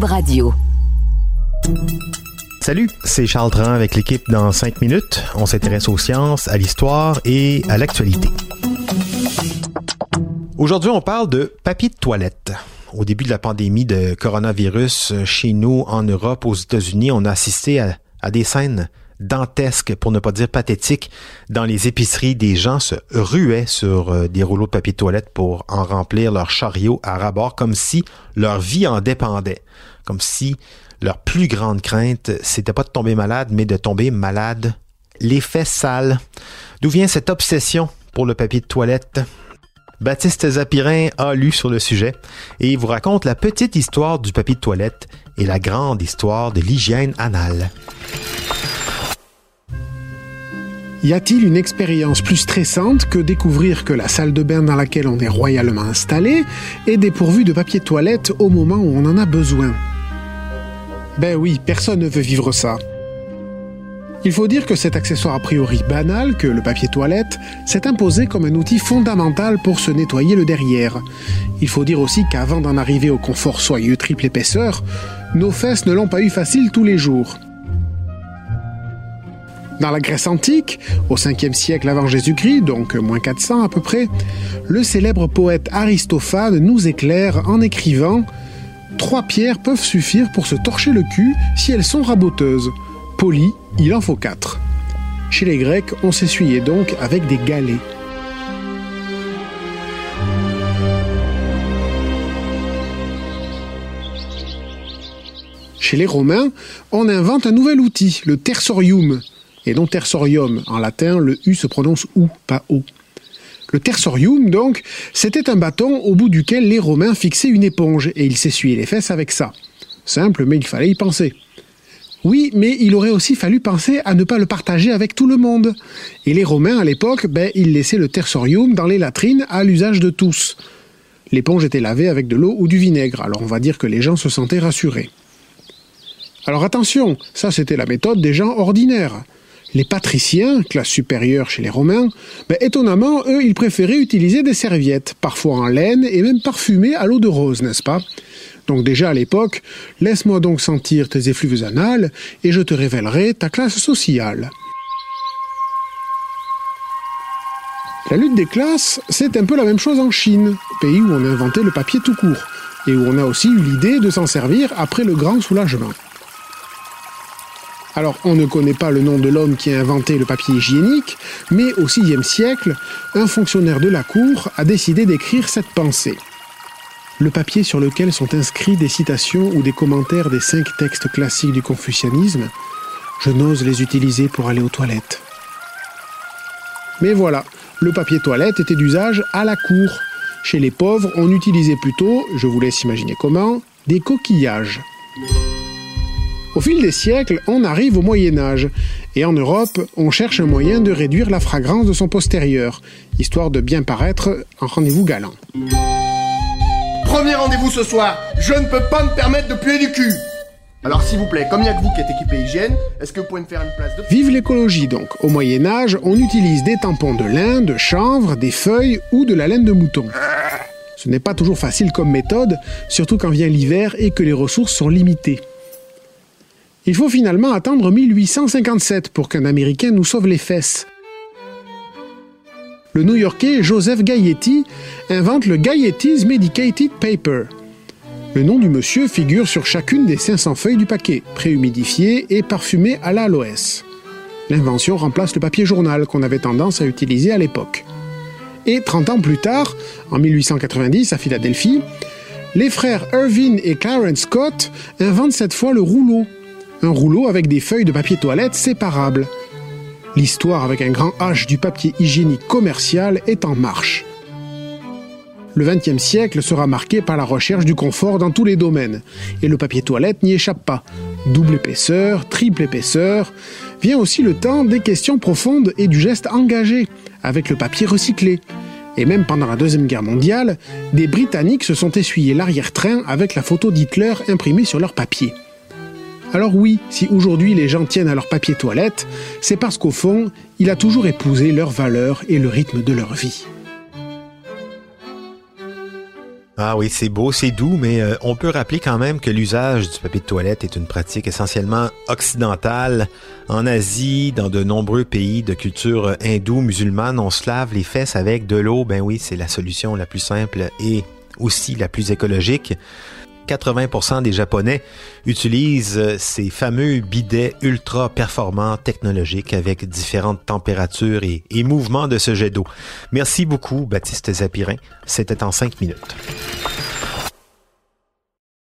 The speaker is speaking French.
Radio. Salut, c'est Charles Dran avec l'équipe dans 5 minutes. On s'intéresse aux sciences, à l'histoire et à l'actualité. Aujourd'hui, on parle de papier de toilette. Au début de la pandémie de coronavirus, chez nous, en Europe, aux États-Unis, on a assisté à, à des scènes dantesques, pour ne pas dire pathétiques, dans les épiceries. Des gens se ruaient sur euh, des rouleaux de papier de toilette pour en remplir leur chariot à rabord, comme si leur vie en dépendait. Comme si leur plus grande crainte, c'était pas de tomber malade, mais de tomber malade. L'effet sale. D'où vient cette obsession pour le papier de toilette? Baptiste Zapirin a lu sur le sujet et vous raconte la petite histoire du papier de toilette et la grande histoire de l'hygiène anale. Y a-t-il une expérience plus stressante que découvrir que la salle de bain dans laquelle on est royalement installé est dépourvue de papier toilette au moment où on en a besoin? Ben oui, personne ne veut vivre ça. Il faut dire que cet accessoire a priori banal, que le papier toilette, s'est imposé comme un outil fondamental pour se nettoyer le derrière. Il faut dire aussi qu'avant d'en arriver au confort soyeux triple épaisseur, nos fesses ne l'ont pas eu facile tous les jours. Dans la Grèce antique, au 5e siècle avant Jésus-Christ, donc moins 400 à peu près, le célèbre poète Aristophane nous éclaire en écrivant Trois pierres peuvent suffire pour se torcher le cul si elles sont raboteuses. Poli, il en faut quatre. Chez les Grecs, on s'essuyait donc avec des galets. Chez les Romains, on invente un nouvel outil, le tersorium, et non tersorium. En latin, le U se prononce OU, pas O. Le tersorium, donc, c'était un bâton au bout duquel les Romains fixaient une éponge, et ils s'essuyaient les fesses avec ça. Simple, mais il fallait y penser. Oui, mais il aurait aussi fallu penser à ne pas le partager avec tout le monde. Et les Romains, à l'époque, ben, ils laissaient le tersorium dans les latrines à l'usage de tous. L'éponge était lavée avec de l'eau ou du vinaigre, alors on va dire que les gens se sentaient rassurés. Alors attention, ça c'était la méthode des gens ordinaires. Les patriciens, classe supérieure chez les Romains, ben, étonnamment, eux, ils préféraient utiliser des serviettes, parfois en laine et même parfumées à l'eau de rose, n'est-ce pas? Donc déjà à l'époque, laisse-moi donc sentir tes effluves anales et je te révélerai ta classe sociale. La lutte des classes, c'est un peu la même chose en Chine, pays où on a inventé le papier tout court, et où on a aussi eu l'idée de s'en servir après le grand soulagement. Alors, on ne connaît pas le nom de l'homme qui a inventé le papier hygiénique, mais au VIe siècle, un fonctionnaire de la cour a décidé d'écrire cette pensée le papier sur lequel sont inscrits des citations ou des commentaires des cinq textes classiques du confucianisme, je n'ose les utiliser pour aller aux toilettes. Mais voilà, le papier toilette était d'usage à la cour. Chez les pauvres, on utilisait plutôt, je vous laisse imaginer comment, des coquillages. Au fil des siècles, on arrive au Moyen Âge, et en Europe, on cherche un moyen de réduire la fragrance de son postérieur, histoire de bien paraître en rendez-vous galant. Premier rendez-vous ce soir, je ne peux pas me permettre de puer du cul. Alors s'il vous plaît, comme il n'y a que vous qui êtes équipé hygiène, est-ce que vous pouvez me faire une place de... Vive l'écologie donc. Au Moyen Âge, on utilise des tampons de lin, de chanvre, des feuilles ou de la laine de mouton. Ce n'est pas toujours facile comme méthode, surtout quand vient l'hiver et que les ressources sont limitées. Il faut finalement attendre 1857 pour qu'un Américain nous sauve les fesses le New-Yorkais Joseph Gayetti invente le Gayetti's Medicated Paper. Le nom du monsieur figure sur chacune des 500 feuilles du paquet, préhumidifié et parfumé à l'aloès. L'invention remplace le papier journal qu'on avait tendance à utiliser à l'époque. Et 30 ans plus tard, en 1890 à Philadelphie, les frères Irving et Clarence Scott inventent cette fois le rouleau. Un rouleau avec des feuilles de papier toilette séparables. L'histoire avec un grand H du papier hygiénique commercial est en marche. Le XXe siècle sera marqué par la recherche du confort dans tous les domaines, et le papier toilette n'y échappe pas. Double épaisseur, triple épaisseur, vient aussi le temps des questions profondes et du geste engagé, avec le papier recyclé. Et même pendant la Deuxième Guerre mondiale, des Britanniques se sont essuyés l'arrière-train avec la photo d'Hitler imprimée sur leur papier. Alors oui, si aujourd'hui les gens tiennent à leur papier toilette, c'est parce qu'au fond, il a toujours épousé leurs valeurs et le rythme de leur vie. Ah oui, c'est beau, c'est doux, mais euh, on peut rappeler quand même que l'usage du papier de toilette est une pratique essentiellement occidentale. En Asie, dans de nombreux pays de culture hindoue, musulmane, on se lave les fesses avec de l'eau. Ben oui, c'est la solution la plus simple et aussi la plus écologique. 80% des Japonais utilisent ces fameux bidets ultra performants technologiques avec différentes températures et, et mouvements de ce jet d'eau. Merci beaucoup, Baptiste Zapirin. C'était en cinq minutes.